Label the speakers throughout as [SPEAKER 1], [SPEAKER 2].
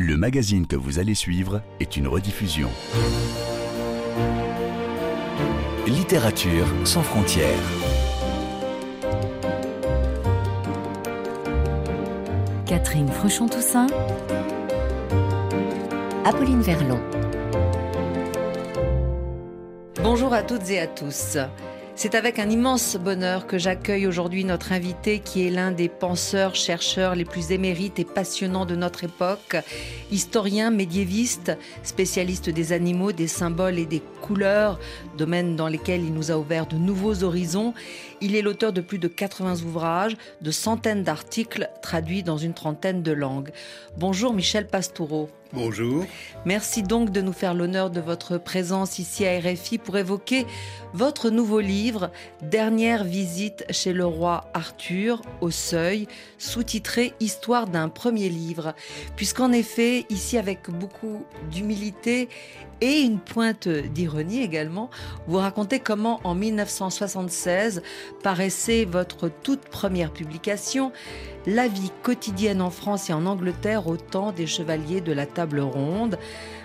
[SPEAKER 1] Le magazine que vous allez suivre est une rediffusion. Littérature sans frontières.
[SPEAKER 2] Catherine Fruchon-Toussaint. Apolline Verlon.
[SPEAKER 3] Bonjour à toutes et à tous. C'est avec un immense bonheur que j'accueille aujourd'hui notre invité qui est l'un des penseurs, chercheurs les plus émérites et passionnants de notre époque, historien médiéviste, spécialiste des animaux, des symboles et des couleurs, domaines dans lesquels il nous a ouvert de nouveaux horizons. Il est l'auteur de plus de 80 ouvrages, de centaines d'articles traduits dans une trentaine de langues. Bonjour Michel Pastoureau.
[SPEAKER 4] Bonjour.
[SPEAKER 3] Merci donc de nous faire l'honneur de votre présence ici à RFI pour évoquer votre nouveau livre, Dernière visite chez le roi Arthur, au seuil, sous-titré Histoire d'un premier livre. Puisqu'en effet, ici avec beaucoup d'humilité et une pointe d'ironie également, vous racontez comment en 1976 paraissait votre toute première publication, La vie quotidienne en France et en Angleterre au temps des chevaliers de la table ronde.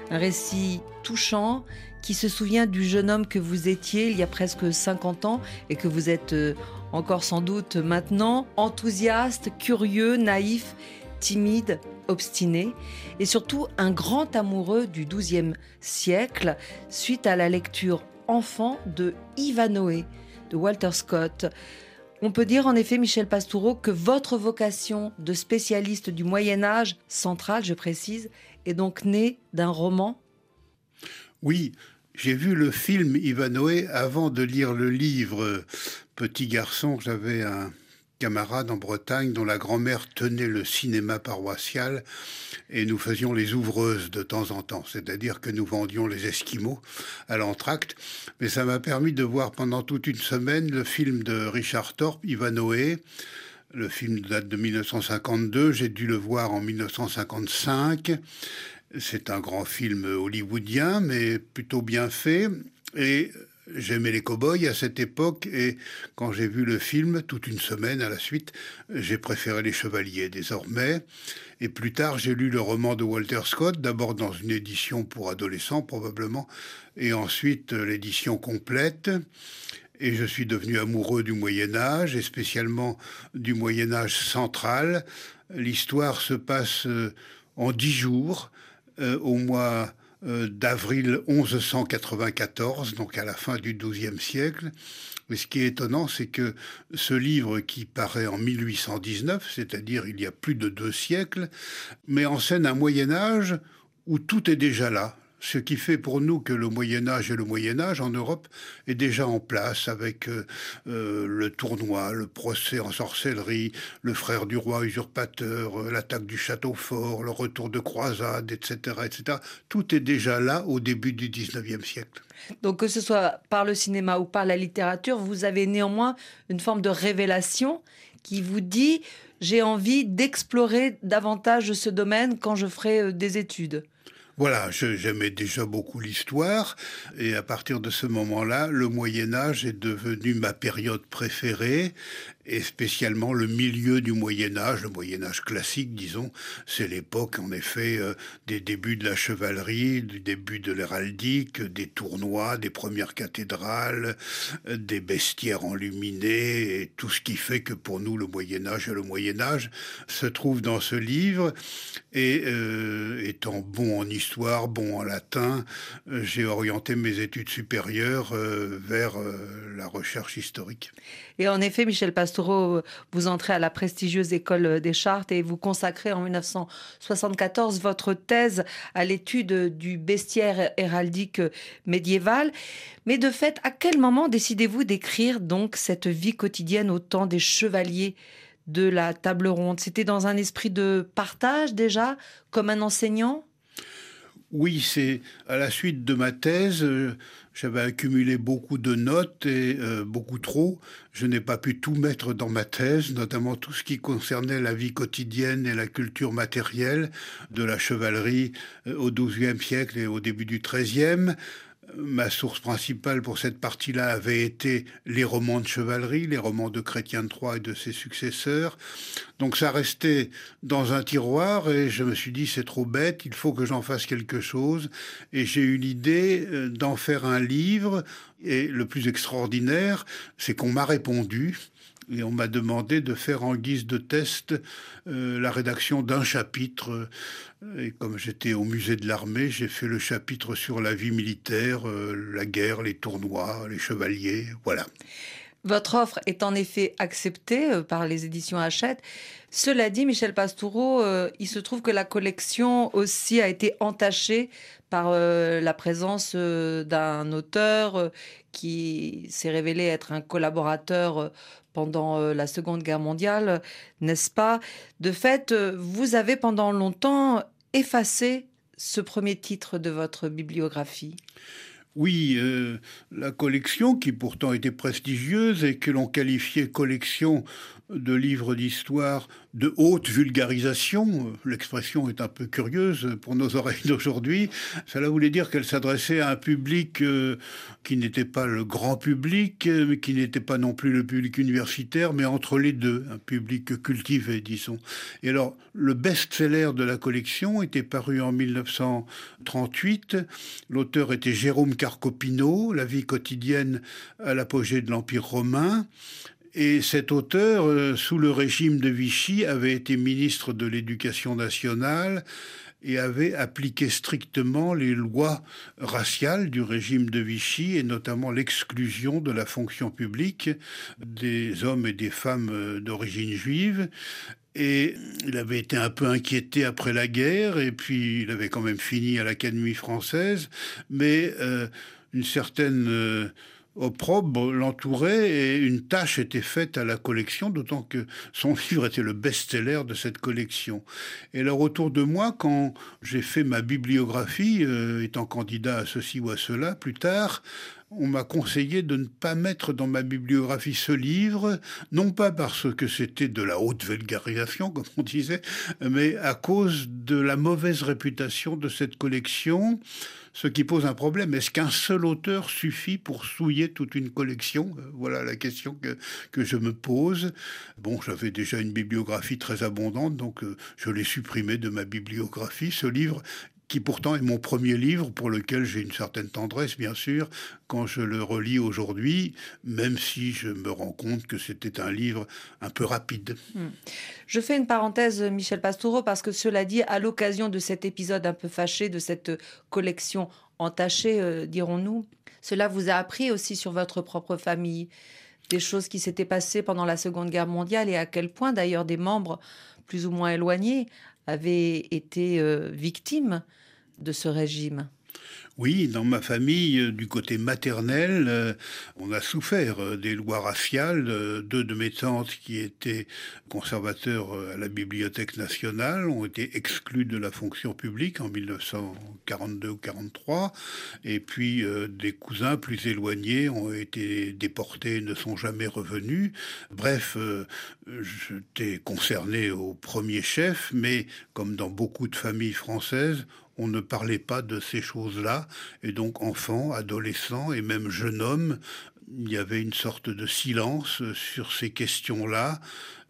[SPEAKER 3] Un récit touchant qui se souvient du jeune homme que vous étiez il y a presque 50 ans et que vous êtes euh, encore sans doute maintenant, enthousiaste, curieux, naïf, timide, obstiné et surtout un grand amoureux du XIIe siècle suite à la lecture enfant de Ivanhoe de Walter Scott. On peut dire en effet, Michel Pastoureau, que votre vocation de spécialiste du Moyen Âge central, je précise, est donc née d'un roman
[SPEAKER 4] Oui, j'ai vu le film Ivanhoe avant de lire le livre. Petit garçon, j'avais un camarade en Bretagne dont la grand-mère tenait le cinéma paroissial et nous faisions les ouvreuses de temps en temps, c'est-à-dire que nous vendions les Esquimaux à l'entracte. Mais ça m'a permis de voir pendant toute une semaine le film de Richard Thorpe, Ivanhoe. Le film date de 1952, j'ai dû le voir en 1955. C'est un grand film hollywoodien, mais plutôt bien fait. Et J'aimais les cow-boys à cette époque et quand j'ai vu le film, toute une semaine à la suite, j'ai préféré les chevaliers désormais. Et plus tard, j'ai lu le roman de Walter Scott, d'abord dans une édition pour adolescents probablement, et ensuite l'édition complète. Et je suis devenu amoureux du Moyen Âge, et spécialement du Moyen Âge central. L'histoire se passe euh, en dix jours, euh, au mois euh, d'avril 1194, donc à la fin du XIIe siècle. Mais ce qui est étonnant, c'est que ce livre qui paraît en 1819, c'est-à-dire il y a plus de deux siècles, met en scène un Moyen Âge où tout est déjà là ce qui fait pour nous que le Moyen Âge et le Moyen Âge en Europe est déjà en place avec euh, euh, le tournoi, le procès en sorcellerie, le frère du roi usurpateur, euh, l'attaque du château fort, le retour de croisade, etc., etc. Tout est déjà là au début du 19e siècle.
[SPEAKER 3] Donc que ce soit par le cinéma ou par la littérature, vous avez néanmoins une forme de révélation qui vous dit j'ai envie d'explorer davantage ce domaine quand je ferai des études.
[SPEAKER 4] Voilà, j'aimais déjà beaucoup l'histoire et à partir de ce moment-là, le Moyen Âge est devenu ma période préférée et spécialement le milieu du Moyen Âge, le Moyen Âge classique, disons, c'est l'époque en effet euh, des débuts de la chevalerie, du début de l'héraldique, des tournois, des premières cathédrales, euh, des bestiaires enluminés, et tout ce qui fait que pour nous le Moyen Âge et le Moyen Âge se trouve dans ce livre. Et euh, étant bon en histoire, bon en latin, j'ai orienté mes études supérieures vers la recherche historique.
[SPEAKER 3] Et en effet, Michel Pastoureau, vous entrez à la prestigieuse école des Chartes et vous consacrez en 1974 votre thèse à l'étude du bestiaire héraldique médiéval. Mais de fait, à quel moment décidez-vous d'écrire donc cette vie quotidienne au temps des chevaliers de la table ronde? C'était dans un esprit de partage déjà, comme un enseignant?
[SPEAKER 4] Oui, c'est à la suite de ma thèse, euh, j'avais accumulé beaucoup de notes et euh, beaucoup trop. Je n'ai pas pu tout mettre dans ma thèse, notamment tout ce qui concernait la vie quotidienne et la culture matérielle de la chevalerie euh, au XIIe siècle et au début du XIIIe. Ma source principale pour cette partie-là avait été les romans de chevalerie, les romans de Chrétien de Troyes et de ses successeurs. Donc ça restait dans un tiroir et je me suis dit c'est trop bête, il faut que j'en fasse quelque chose. Et j'ai eu l'idée euh, d'en faire un livre. Et le plus extraordinaire, c'est qu'on m'a répondu et on m'a demandé de faire en guise de test euh, la rédaction d'un chapitre. Et comme j'étais au musée de l'armée, j'ai fait le chapitre sur la vie militaire, euh, la guerre, les tournois, les chevaliers, voilà.
[SPEAKER 3] Votre offre est en effet acceptée euh, par les éditions Hachette. Cela dit, Michel Pastoureau, il se trouve que la collection aussi a été entachée par la présence d'un auteur qui s'est révélé être un collaborateur pendant euh, la Seconde Guerre mondiale, n'est-ce pas? De fait, euh, vous avez pendant longtemps effacé ce premier titre de votre bibliographie.
[SPEAKER 4] Oui, euh, la collection, qui pourtant était prestigieuse et que l'on qualifiait collection de livres d'histoire de haute vulgarisation. L'expression est un peu curieuse pour nos oreilles d'aujourd'hui. Cela voulait dire qu'elle s'adressait à un public euh, qui n'était pas le grand public, mais qui n'était pas non plus le public universitaire, mais entre les deux, un public cultivé, disons. Et alors, le best-seller de la collection était paru en 1938. L'auteur était Jérôme Carcopino, La vie quotidienne à l'apogée de l'Empire romain. Et cet auteur, euh, sous le régime de Vichy, avait été ministre de l'Éducation nationale et avait appliqué strictement les lois raciales du régime de Vichy et notamment l'exclusion de la fonction publique des hommes et des femmes euh, d'origine juive. Et il avait été un peu inquiété après la guerre, et puis il avait quand même fini à l'Académie française, mais euh, une certaine opprobre l'entourait et une tâche était faite à la collection, d'autant que son livre était le best-seller de cette collection. Et alors autour de moi, quand j'ai fait ma bibliographie, euh, étant candidat à ceci ou à cela plus tard, on m'a conseillé de ne pas mettre dans ma bibliographie ce livre, non pas parce que c'était de la haute vulgarisation, comme on disait, mais à cause de la mauvaise réputation de cette collection, ce qui pose un problème. Est-ce qu'un seul auteur suffit pour souiller toute une collection? Voilà la question que, que je me pose. Bon, j'avais déjà une bibliographie très abondante, donc euh, je l'ai supprimé de ma bibliographie. Ce livre qui pourtant est mon premier livre pour lequel j'ai une certaine tendresse, bien sûr, quand je le relis aujourd'hui, même si je me rends compte que c'était un livre un peu rapide. Hmm.
[SPEAKER 3] Je fais une parenthèse, Michel Pastoureau, parce que cela dit, à l'occasion de cet épisode un peu fâché, de cette collection entachée, euh, dirons-nous, cela vous a appris aussi sur votre propre famille, des choses qui s'étaient passées pendant la Seconde Guerre mondiale et à quel point d'ailleurs des membres plus ou moins éloignés avaient été euh, victimes de ce régime?
[SPEAKER 4] Oui, dans ma famille, euh, du côté maternel, euh, on a souffert euh, des lois raciales. Deux de mes tantes qui étaient conservateurs à la Bibliothèque nationale ont été exclus de la fonction publique en 1942 ou 43. Et puis des cousins plus éloignés ont été déportés et ne sont jamais revenus. Bref, j'étais concerné au premier chef, mais comme dans beaucoup de familles françaises, on ne parlait pas de ces choses-là. Et donc, enfants, adolescents et même jeunes hommes, il y avait une sorte de silence sur ces questions-là.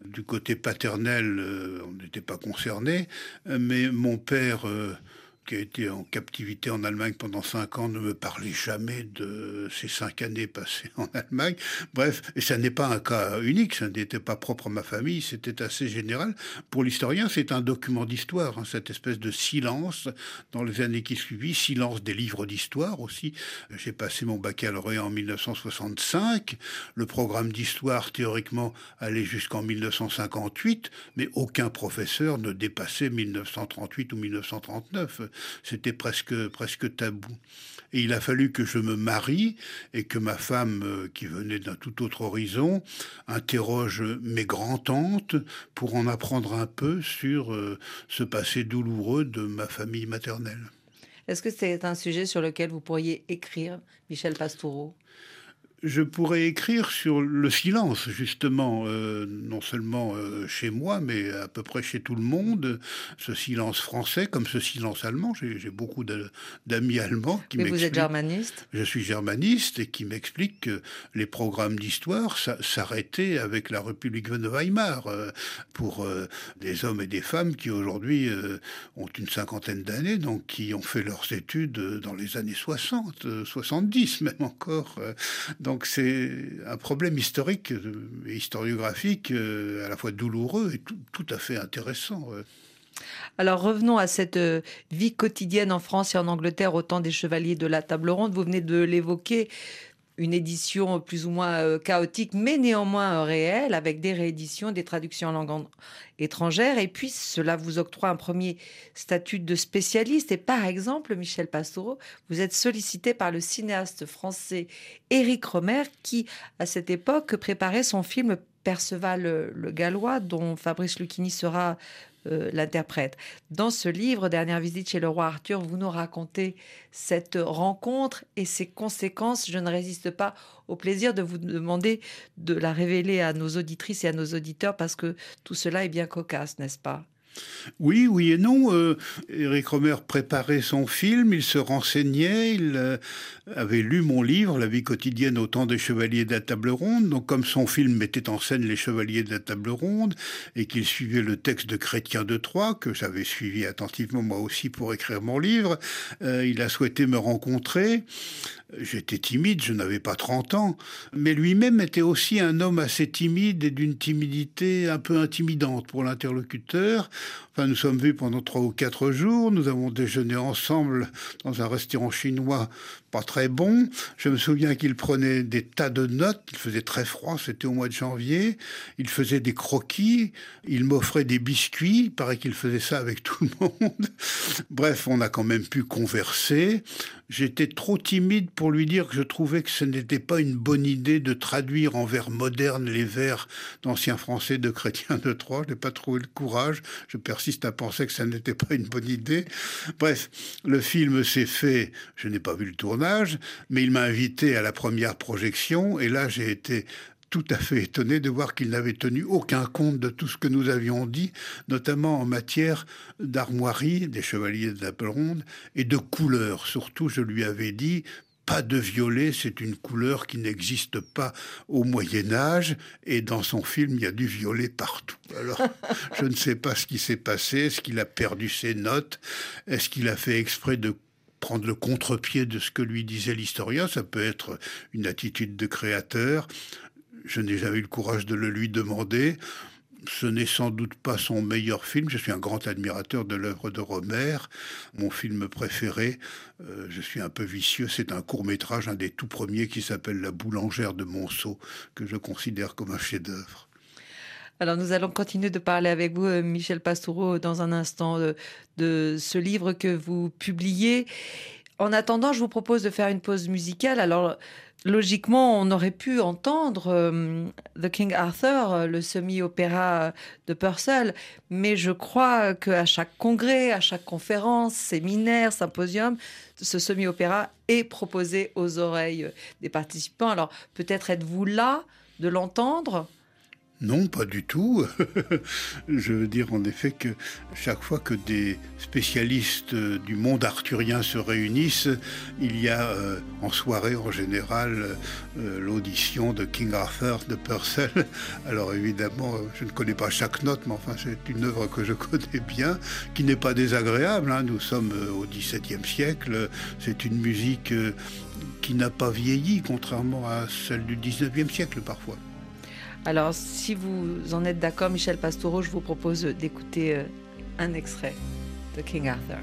[SPEAKER 4] Du côté paternel, euh, on n'était pas concerné, mais mon père euh, qui a été en captivité en Allemagne pendant cinq ans, ne me parlait jamais de ces cinq années passées en Allemagne. Bref, et ça n'est pas un cas unique, ça n'était pas propre à ma famille, c'était assez général. Pour l'historien, c'est un document d'histoire, hein, cette espèce de silence dans les années qui suivent, silence des livres d'histoire aussi. J'ai passé mon baccalauréat en 1965, le programme d'histoire théoriquement allait jusqu'en 1958, mais aucun professeur ne dépassait 1938 ou 1939 c'était presque, presque tabou. Et il a fallu que je me marie et que ma femme, euh, qui venait d'un tout autre horizon, interroge mes grands-tantes pour en apprendre un peu sur euh, ce passé douloureux de ma famille maternelle.
[SPEAKER 3] Est-ce que c'est un sujet sur lequel vous pourriez écrire, Michel Pastoureau?
[SPEAKER 4] Je pourrais écrire sur le silence, justement, euh, non seulement euh, chez moi, mais à peu près chez tout le monde. Ce silence français, comme ce silence allemand. J'ai beaucoup d'amis allemands qui
[SPEAKER 3] Mais vous êtes germaniste?
[SPEAKER 4] Je suis germaniste et qui m'expliquent que les programmes d'histoire s'arrêtaient avec la République de Weimar euh, pour des hommes et des femmes qui aujourd'hui ont une cinquantaine d'années, donc qui ont fait leurs études dans les années 60, 70 même encore. Donc c'est un problème historique et historiographique euh, à la fois douloureux et tout, à fait intéressant.
[SPEAKER 3] Alors revenons à cette euh, vie quotidienne en France et en Angleterre au temps des chevaliers de la table ronde. Vous venez de l'évoquer une édition plus ou moins euh, chaotique, mais néanmoins euh, réelle, avec des rééditions, des traductions en langue étrangère. Et puis, cela vous octroie un premier statut de spécialiste. Et par exemple, Michel Pastoureau, vous êtes sollicité par le cinéaste français Éric Romer, qui, à cette époque, préparait son film Perceval le Gallois, dont Fabrice Lucchini sera euh, l'interprète. Dans ce livre, Dernière visite chez le roi Arthur, vous nous racontez cette rencontre et ses conséquences. Je ne résiste pas au plaisir de vous demander de la révéler à nos auditrices et à nos auditeurs parce que tout cela est bien cocasse, n'est-ce pas?
[SPEAKER 4] Oui, oui et non. Euh, Eric Romer préparait son film, il se renseignait, il euh, avait lu mon livre, La vie quotidienne au temps des chevaliers de la table ronde. Donc comme son film mettait en scène les chevaliers de la table ronde et qu'il suivait le texte de Chrétien de Troyes, que j'avais suivi attentivement moi aussi pour écrire mon livre, euh, il a souhaité me rencontrer. J'étais timide, je n'avais pas 30 ans, mais lui-même était aussi un homme assez timide et d'une timidité un peu intimidante pour l'interlocuteur. Enfin, nous sommes vus pendant trois ou quatre jours, nous avons déjeuné ensemble dans un restaurant chinois pas très bon. Je me souviens qu'il prenait des tas de notes, il faisait très froid, c'était au mois de janvier, il faisait des croquis, il m'offrait des biscuits, il paraît qu'il faisait ça avec tout le monde. Bref, on a quand même pu converser. J'étais trop timide pour lui dire que je trouvais que ce n'était pas une bonne idée de traduire en vers modernes les vers d'anciens français de Chrétien de Troyes. Je n'ai pas trouvé le courage. Je persiste à penser que ça n'était pas une bonne idée. Bref, le film s'est fait. Je n'ai pas vu le tournage, mais il m'a invité à la première projection et là j'ai été tout à fait étonné de voir qu'il n'avait tenu aucun compte de tout ce que nous avions dit, notamment en matière d'armoirie des chevaliers de la ronde et de couleurs. Surtout, je lui avais dit pas de violet, c'est une couleur qui n'existe pas au Moyen Âge, et dans son film, il y a du violet partout. Alors, je ne sais pas ce qui s'est passé, est-ce qu'il a perdu ses notes, est-ce qu'il a fait exprès de prendre le contre-pied de ce que lui disait l'historien, ça peut être une attitude de créateur. Je n'ai jamais eu le courage de le lui demander. Ce n'est sans doute pas son meilleur film. Je suis un grand admirateur de l'œuvre de Romer. Mon film préféré, euh, je suis un peu vicieux, c'est un court métrage, un des tout premiers qui s'appelle La boulangère de Monceau, que je considère comme un chef-d'œuvre.
[SPEAKER 3] Alors nous allons continuer de parler avec vous, euh, Michel Pastoureau, dans un instant de, de ce livre que vous publiez. En attendant, je vous propose de faire une pause musicale. Alors, logiquement, on aurait pu entendre euh, The King Arthur, euh, le semi-opéra de Purcell, mais je crois qu'à chaque congrès, à chaque conférence, séminaire, symposium, ce semi-opéra est proposé aux oreilles des participants. Alors, peut-être êtes-vous là de l'entendre?
[SPEAKER 4] Non, pas du tout. Je veux dire en effet que chaque fois que des spécialistes du monde arthurien se réunissent, il y a euh, en soirée en général euh, l'audition de King Arthur de Purcell. Alors évidemment, je ne connais pas chaque note, mais enfin c'est une œuvre que je connais bien, qui n'est pas désagréable. Hein. Nous sommes euh, au XVIIe siècle. C'est une musique qui n'a pas vieilli, contrairement à celle du XIXe siècle parfois.
[SPEAKER 3] Alors, si vous en êtes d'accord, Michel Pastoureau, je vous propose d'écouter un extrait de King Arthur.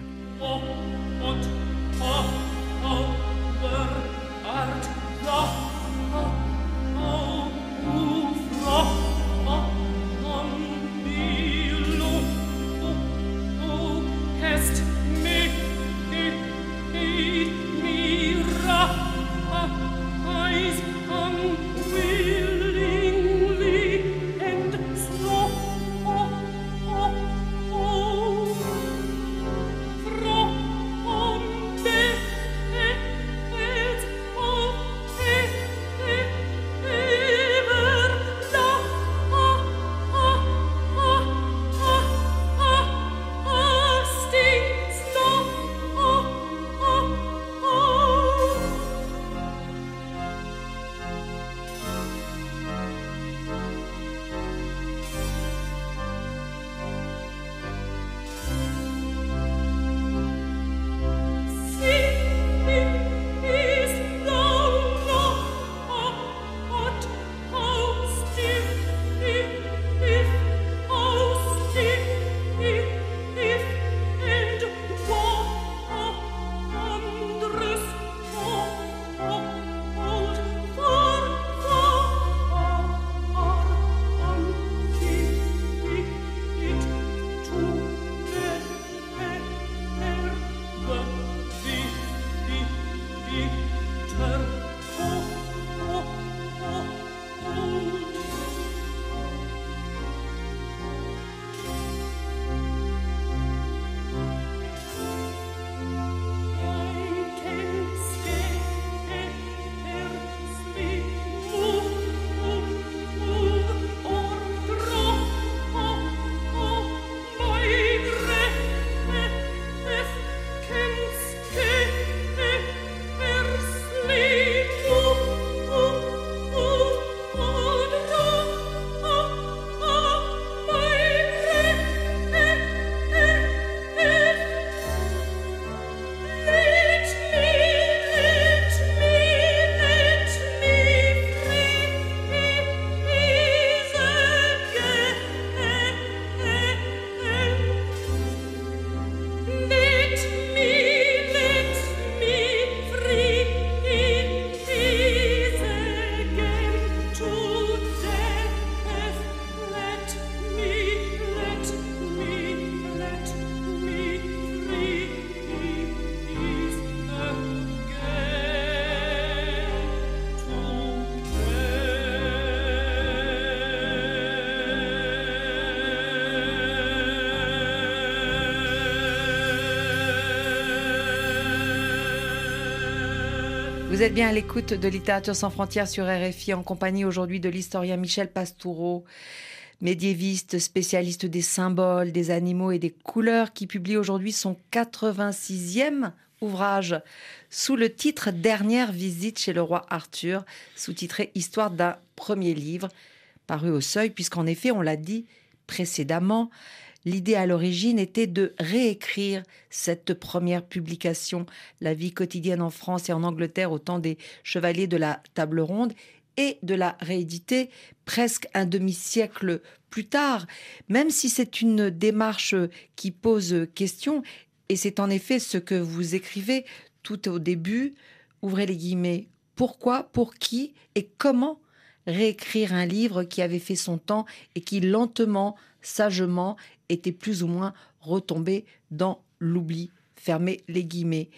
[SPEAKER 3] Vous êtes bien à l'écoute de Littérature sans frontières sur RFI en compagnie aujourd'hui de l'historien Michel Pastoureau, médiéviste, spécialiste des symboles, des animaux et des couleurs qui publie aujourd'hui son 86e ouvrage sous le titre Dernière visite chez le roi Arthur, sous-titré Histoire d'un premier livre, paru au seuil, puisqu'en effet, on l'a dit précédemment, L'idée à l'origine était de réécrire cette première publication, La vie quotidienne en France et en Angleterre au temps des chevaliers de la table ronde, et de la rééditer presque un demi-siècle plus tard, même si c'est une démarche qui pose question, et c'est en effet ce que vous écrivez tout au début, ouvrez les guillemets, pourquoi, pour qui et comment réécrire un livre qui avait fait son temps et qui lentement, sagement était plus ou moins retombé dans l'oubli. Fermez les guillemets.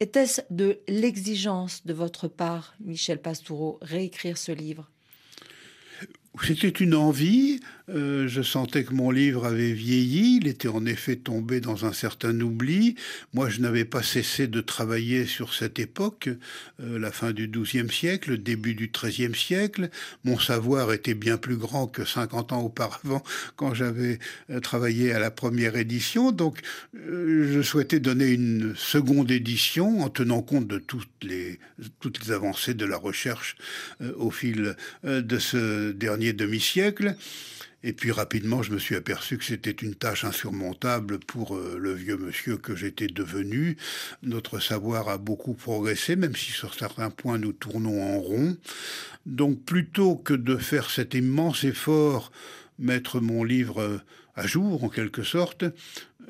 [SPEAKER 3] Était-ce de l'exigence de votre part, Michel Pastoureau, réécrire ce livre?
[SPEAKER 4] C'était une envie, euh, je sentais que mon livre avait vieilli, il était en effet tombé dans un certain oubli. Moi, je n'avais pas cessé de travailler sur cette époque, euh, la fin du XIIe siècle, le début du XIIIe siècle. Mon savoir était bien plus grand que 50 ans auparavant quand j'avais euh, travaillé à la première édition. Donc, je souhaitais donner une seconde édition en tenant compte de toutes les avancées de la recherche au fil de ce dernier demi-siècle. Et puis rapidement, je me suis aperçu que c'était une tâche insurmontable pour euh, le vieux monsieur que j'étais devenu. Notre savoir a beaucoup progressé, même si sur certains points nous tournons en rond. Donc plutôt que de faire cet immense effort, mettre mon livre euh, à jour en quelque sorte,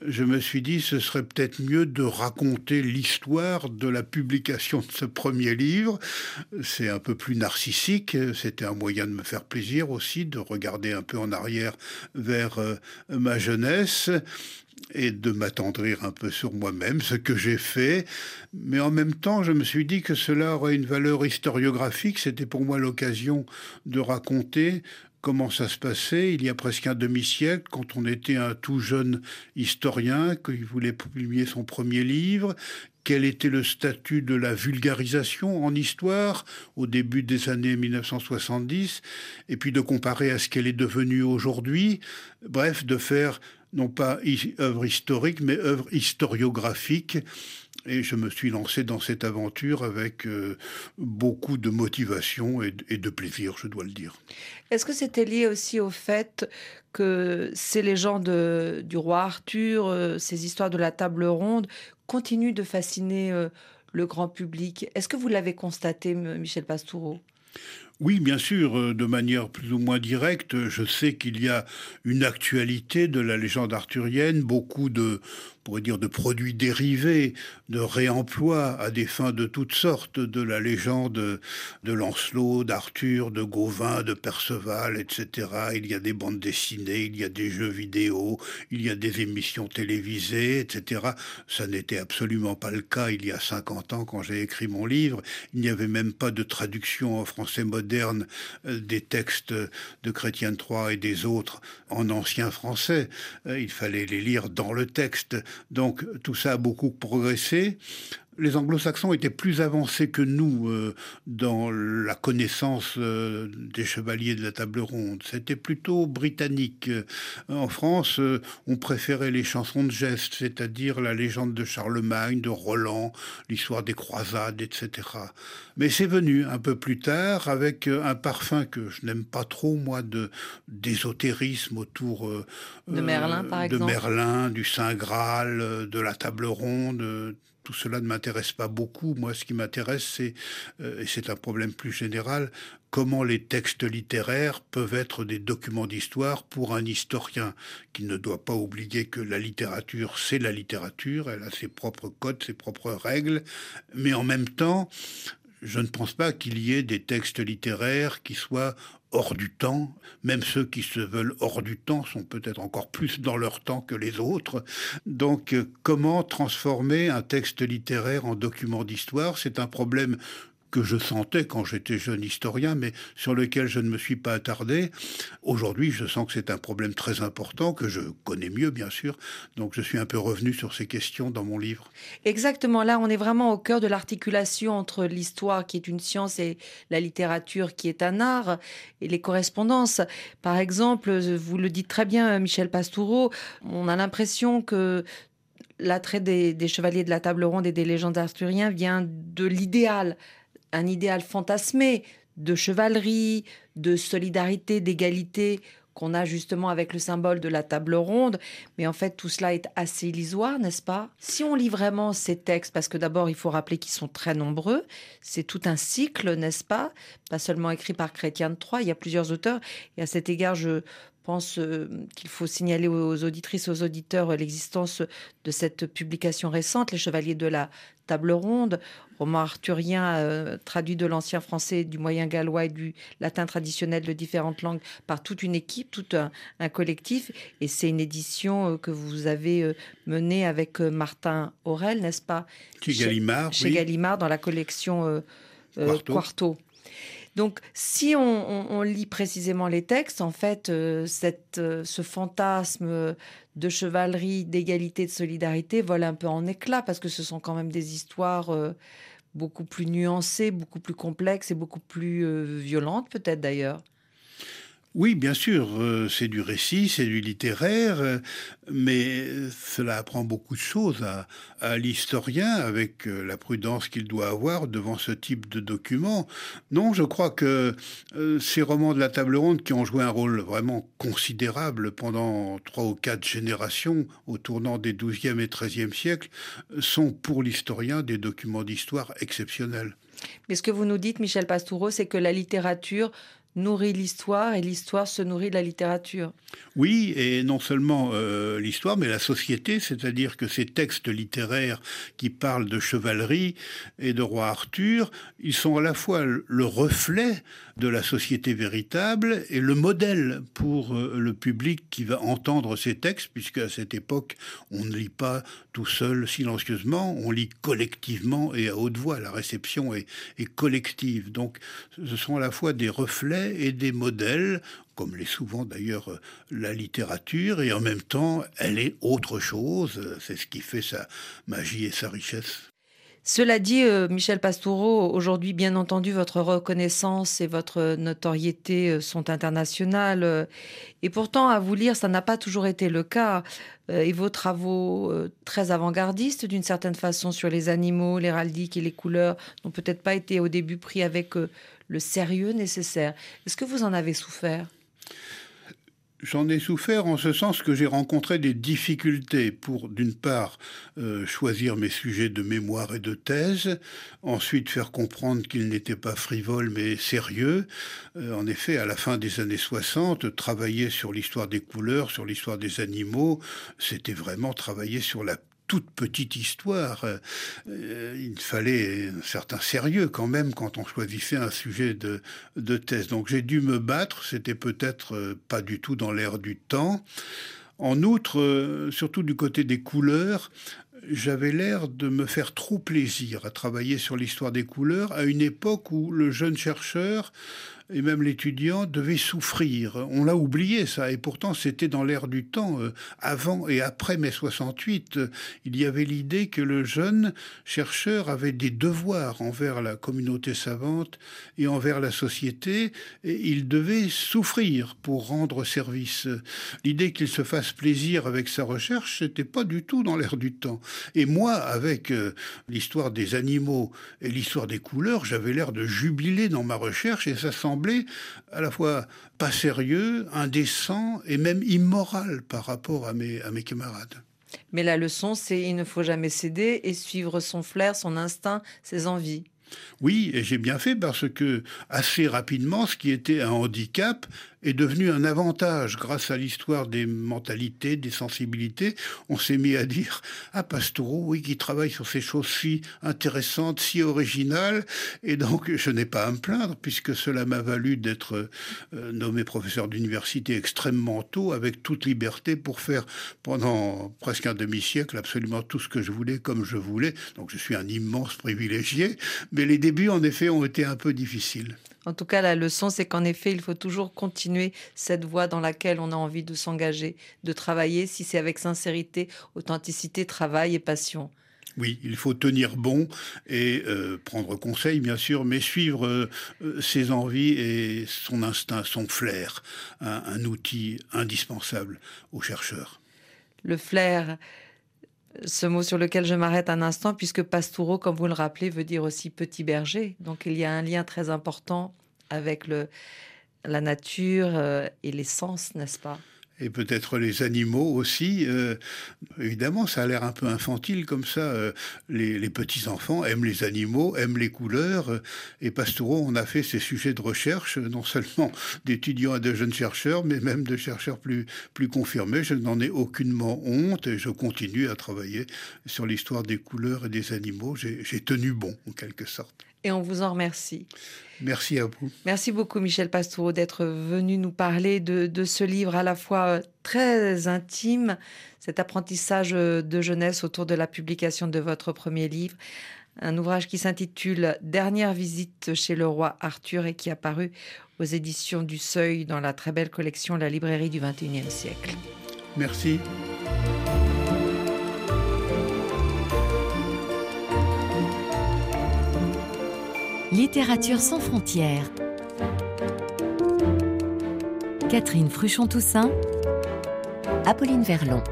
[SPEAKER 4] je me suis dit ce serait peut-être mieux de raconter l'histoire de la publication de ce premier livre. C'est un peu plus narcissique, c'était un moyen de me faire plaisir aussi, de regarder un peu en arrière vers euh, ma jeunesse et de m'attendrir un peu sur moi-même, ce que j'ai fait. Mais en même temps, je me suis dit que cela aurait une valeur historiographique. C'était pour moi l'occasion de raconter comment ça se passait. Il y a presque un demi-siècle, quand on était un tout jeune historien, qu'il voulait publier son premier livre, quel était le statut de la vulgarisation en histoire au début des années 1970, et puis de comparer à ce qu'elle est devenue aujourd'hui, bref, de faire non pas œuvre historique, mais œuvre historiographique et je me suis lancé dans cette aventure avec euh, beaucoup de motivation et, de plaisir, je dois le dire.
[SPEAKER 3] Est-ce que c'était lié aussi au fait que ces légendes du roi Arthur, euh, ces histoires de la table ronde, continuent de fasciner euh, le grand public? Est-ce que vous l'avez constaté, Michel Pastoureau?
[SPEAKER 4] Oui, bien sûr, de manière plus ou moins directe. Je sais qu'il y a une actualité de la légende arthurienne, beaucoup de, pourrait dire, de produits dérivés, de réemploi à des fins de toutes sortes, de la légende de Lancelot, d'Arthur, de Gauvin, de Perceval, etc. Il y a des bandes dessinées, il y a des jeux vidéo, il y a des émissions télévisées, etc. Ça n'était absolument pas le cas il y a 50 ans quand j'ai écrit mon livre. Il n'y avait même pas de traduction en français moderne euh, des textes de Chrétien III et des autres en ancien français. Euh, il fallait les lire dans le texte. Donc tout ça a beaucoup progressé les anglo-saxons étaient plus avancés que nous euh, dans la connaissance euh, des chevaliers de la table ronde. C'était plutôt britannique. Euh, en France, on préférait les chansons de gestes, c'est-à-dire la légende de Charlemagne, de Roland, l'histoire des croisades, etc. Mais c'est venu un peu plus tard avec un parfum que je n'aime pas trop, moi, de d'ésotérisme autour
[SPEAKER 3] de Merlin, par exemple.
[SPEAKER 4] De Merlin, du Saint Graal, de la table ronde tout cela ne m'intéresse pas beaucoup. Moi, ce qui m'intéresse, c'est, euh, et c'est un problème plus général, comment les textes littéraires peuvent être des documents d'histoire pour un historien qui ne doit pas oublier que la littérature, c'est la littérature, elle a ses propres codes, ses propres règles, mais en même temps, je ne pense pas qu'il y ait des textes littéraires qui soient hors du temps. Même ceux qui se veulent hors du temps sont peut-être encore plus dans leur temps que les autres. Donc comment transformer un texte littéraire en document d'histoire? C'est un problème que je sentais quand j'étais jeune historien, mais sur lequel je ne me suis pas attardé. Aujourd'hui, je sens que c'est un problème très important, que je connais mieux, bien sûr. Donc, je suis un peu revenu sur ces questions dans mon livre.
[SPEAKER 3] Exactement. Là, on est vraiment au cœur de l'articulation entre l'histoire, qui est une science, et la littérature, qui est un art, et les correspondances. Par exemple, vous le dites très bien, Michel Pastoureau, on a l'impression que l'attrait des, chevaliers de la table ronde et des légendes arthuriens vient de l'idéal, un idéal fantasmé de chevalerie, de solidarité, d'égalité qu'on a justement avec le symbole de la table ronde. Mais en fait, tout cela est assez illusoire, n'est-ce pas? Si on lit vraiment ces textes, parce que d'abord, il faut rappeler qu'ils sont très nombreux, c'est tout un cycle, n'est-ce pas? Pas seulement écrit par Chrétien de Troyes, il y a plusieurs auteurs. Et à cet égard, je pense euh, qu'il faut signaler aux auditrices, aux auditeurs l'existence de cette publication récente, Les Chevaliers de la Table Ronde, roman arthurien euh, traduit de l'ancien français, du moyen gallois et du latin traditionnel de différentes langues par toute une équipe, tout un, collectif. Et c'est une édition euh, que vous avez menée avec Martin Aurel, n'est-ce pas?
[SPEAKER 4] Chez Gallimard.
[SPEAKER 3] Chez, Gallimard, dans la collection Quarto. Donc, si on, lit précisément les textes, en fait, euh, euh, ce fantasme de chevalerie, d'égalité, de solidarité vole un peu en éclat parce que ce sont quand même des histoires euh, beaucoup plus nuancées, beaucoup plus complexes et beaucoup plus violentes, peut-être d'ailleurs.
[SPEAKER 4] Oui, bien sûr, euh, c'est du récit, c'est du littéraire, euh, mais cela apprend beaucoup de choses à, l'historien avec euh, la prudence qu'il doit avoir devant ce type de document. Non, je crois que ces romans de la table ronde qui ont joué un rôle vraiment considérable pendant trois ou quatre générations au tournant des XIIe et XIIIe siècles sont pour l'historien des documents d'histoire exceptionnels.
[SPEAKER 3] Mais ce que vous nous dites, Michel Pastoureau, c'est que la littérature nourrit l'histoire et l'histoire se nourrit de la littérature.
[SPEAKER 4] Oui, et non seulement euh, l'histoire, mais la société, c'est-à-dire que ces textes littéraires qui parlent de chevalerie et de roi Arthur, ils sont à la fois le reflet de la société véritable et le modèle pour euh, le public qui va entendre ces textes, puisque à cette époque, on ne lit pas tout seul silencieusement, on lit collectivement et à haute voix. La réception est, est collective. Donc, ce sont à la fois des reflets et des modèles, comme l'est souvent d'ailleurs euh, la littérature, et en même temps, elle est autre chose. C'est ce qui fait sa magie et sa richesse.
[SPEAKER 3] Cela dit, euh, Michel Pastoureau, aujourd'hui, bien entendu, votre reconnaissance et votre notoriété euh, sont internationales. et pourtant, à vous lire, ça n'a pas toujours été le cas. et vos travaux très avant-gardistes, d'une certaine façon, sur les animaux, l'héraldique et les couleurs, n'ont peut-être pas été au début pris avec le sérieux nécessaire. Est-ce que vous en avez souffert?
[SPEAKER 4] J'en ai souffert en ce sens que j'ai rencontré des difficultés pour, d'une part, euh, choisir mes sujets de mémoire et de thèse, ensuite faire comprendre qu'ils n'étaient pas frivoles mais sérieux. Euh, en effet, à la fin des années 60, travailler sur l'histoire des couleurs, sur l'histoire des animaux, c'était vraiment travailler sur la toute petite histoire. Euh, il fallait un certain sérieux quand même quand on choisissait un sujet de, de thèse. Donc j'ai dû me battre, c'était peut-être euh, pas du tout dans l'air du temps. En outre, euh, surtout du côté des couleurs, j'avais l'air de me faire trop plaisir à travailler sur l'histoire des couleurs à une époque où le jeune chercheur et même l'étudiant devait souffrir. On l'a oublié ça, et pourtant c'était dans l'air du temps. Euh, avant et après mai 68, il y avait l'idée que le jeune chercheur avait des devoirs envers la communauté savante et envers la société, et il devait souffrir pour rendre service. L'idée qu'il se fasse plaisir avec sa recherche, c'était pas du tout dans l'air du temps. Et moi, avec euh, l'histoire des animaux et l'histoire des couleurs, j'avais l'air de jubiler dans ma recherche, et ça semblait à la fois pas sérieux, indécent et même immoral par rapport à mes, à mes camarades.
[SPEAKER 3] Mais la leçon, c'est il ne faut jamais céder et suivre son flair, son instinct, ses envies.
[SPEAKER 4] Oui, et j'ai bien fait parce que assez rapidement, ce qui était un handicap est devenu un avantage grâce à l'histoire des mentalités, des sensibilités. On s'est mis à dire ah Pastoureau, oui, qui travaille sur ces choses si intéressantes, si originales, et donc je n'ai pas à me plaindre puisque cela m'a valu d'être euh, nommé professeur d'université extrêmement tôt, avec toute liberté pour faire pendant presque un demi-siècle absolument tout ce que je voulais comme je voulais. Donc je suis un immense privilégié, Mais les débuts, en effet, ont été un peu difficiles.
[SPEAKER 3] En tout cas, la leçon, c'est qu'en effet, il faut toujours continuer cette voie dans laquelle on a envie de s'engager, de travailler, si c'est avec sincérité, authenticité, travail et passion.
[SPEAKER 4] Oui, il faut tenir bon et euh, prendre conseil, bien sûr, mais suivre euh, ses envies et son instinct, son flair, un, outil indispensable aux chercheurs.
[SPEAKER 3] Le flair, ce mot sur lequel je m'arrête un instant, puisque Pastoureau, comme vous le rappelez, veut dire aussi petit berger. Donc il y a un lien très important avec le, la nature euh, et l'essence, n'est-ce pas?
[SPEAKER 4] Et peut-être les animaux aussi. Euh, évidemment, ça a l'air un peu infantile comme ça. Euh, les, petits-enfants aiment les animaux, aiment les couleurs. et Pastoureau, on a fait ces sujets de recherche, non seulement d'étudiants et de jeunes chercheurs, mais même de chercheurs plus, plus confirmés. Je n'en ai aucunement honte et je continue à travailler sur l'histoire des couleurs et des animaux. J'ai tenu bon, en quelque sorte
[SPEAKER 3] et on vous en remercie.
[SPEAKER 4] Merci à vous.
[SPEAKER 3] Merci beaucoup Michel Pastoureau d'être venu nous parler de, ce livre à la fois euh, très intime, cet apprentissage euh, de jeunesse autour de la publication de votre premier livre, un ouvrage qui s'intitule Dernière visite chez le roi Arthur et qui a paru aux éditions du Seuil dans la très belle collection La librairie du XXIe siècle.
[SPEAKER 4] Merci.
[SPEAKER 2] Littérature sans frontières. Catherine Fruchon-Toussaint. Apolline Verlon.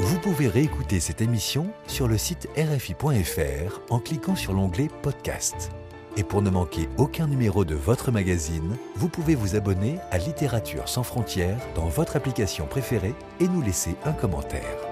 [SPEAKER 1] Vous pouvez réécouter cette émission sur le site rfi.fr en cliquant sur l'onglet Podcast. Et pour ne manquer aucun numéro de votre magazine, vous pouvez vous abonner à Littérature sans frontières dans votre application préférée et nous laisser un commentaire.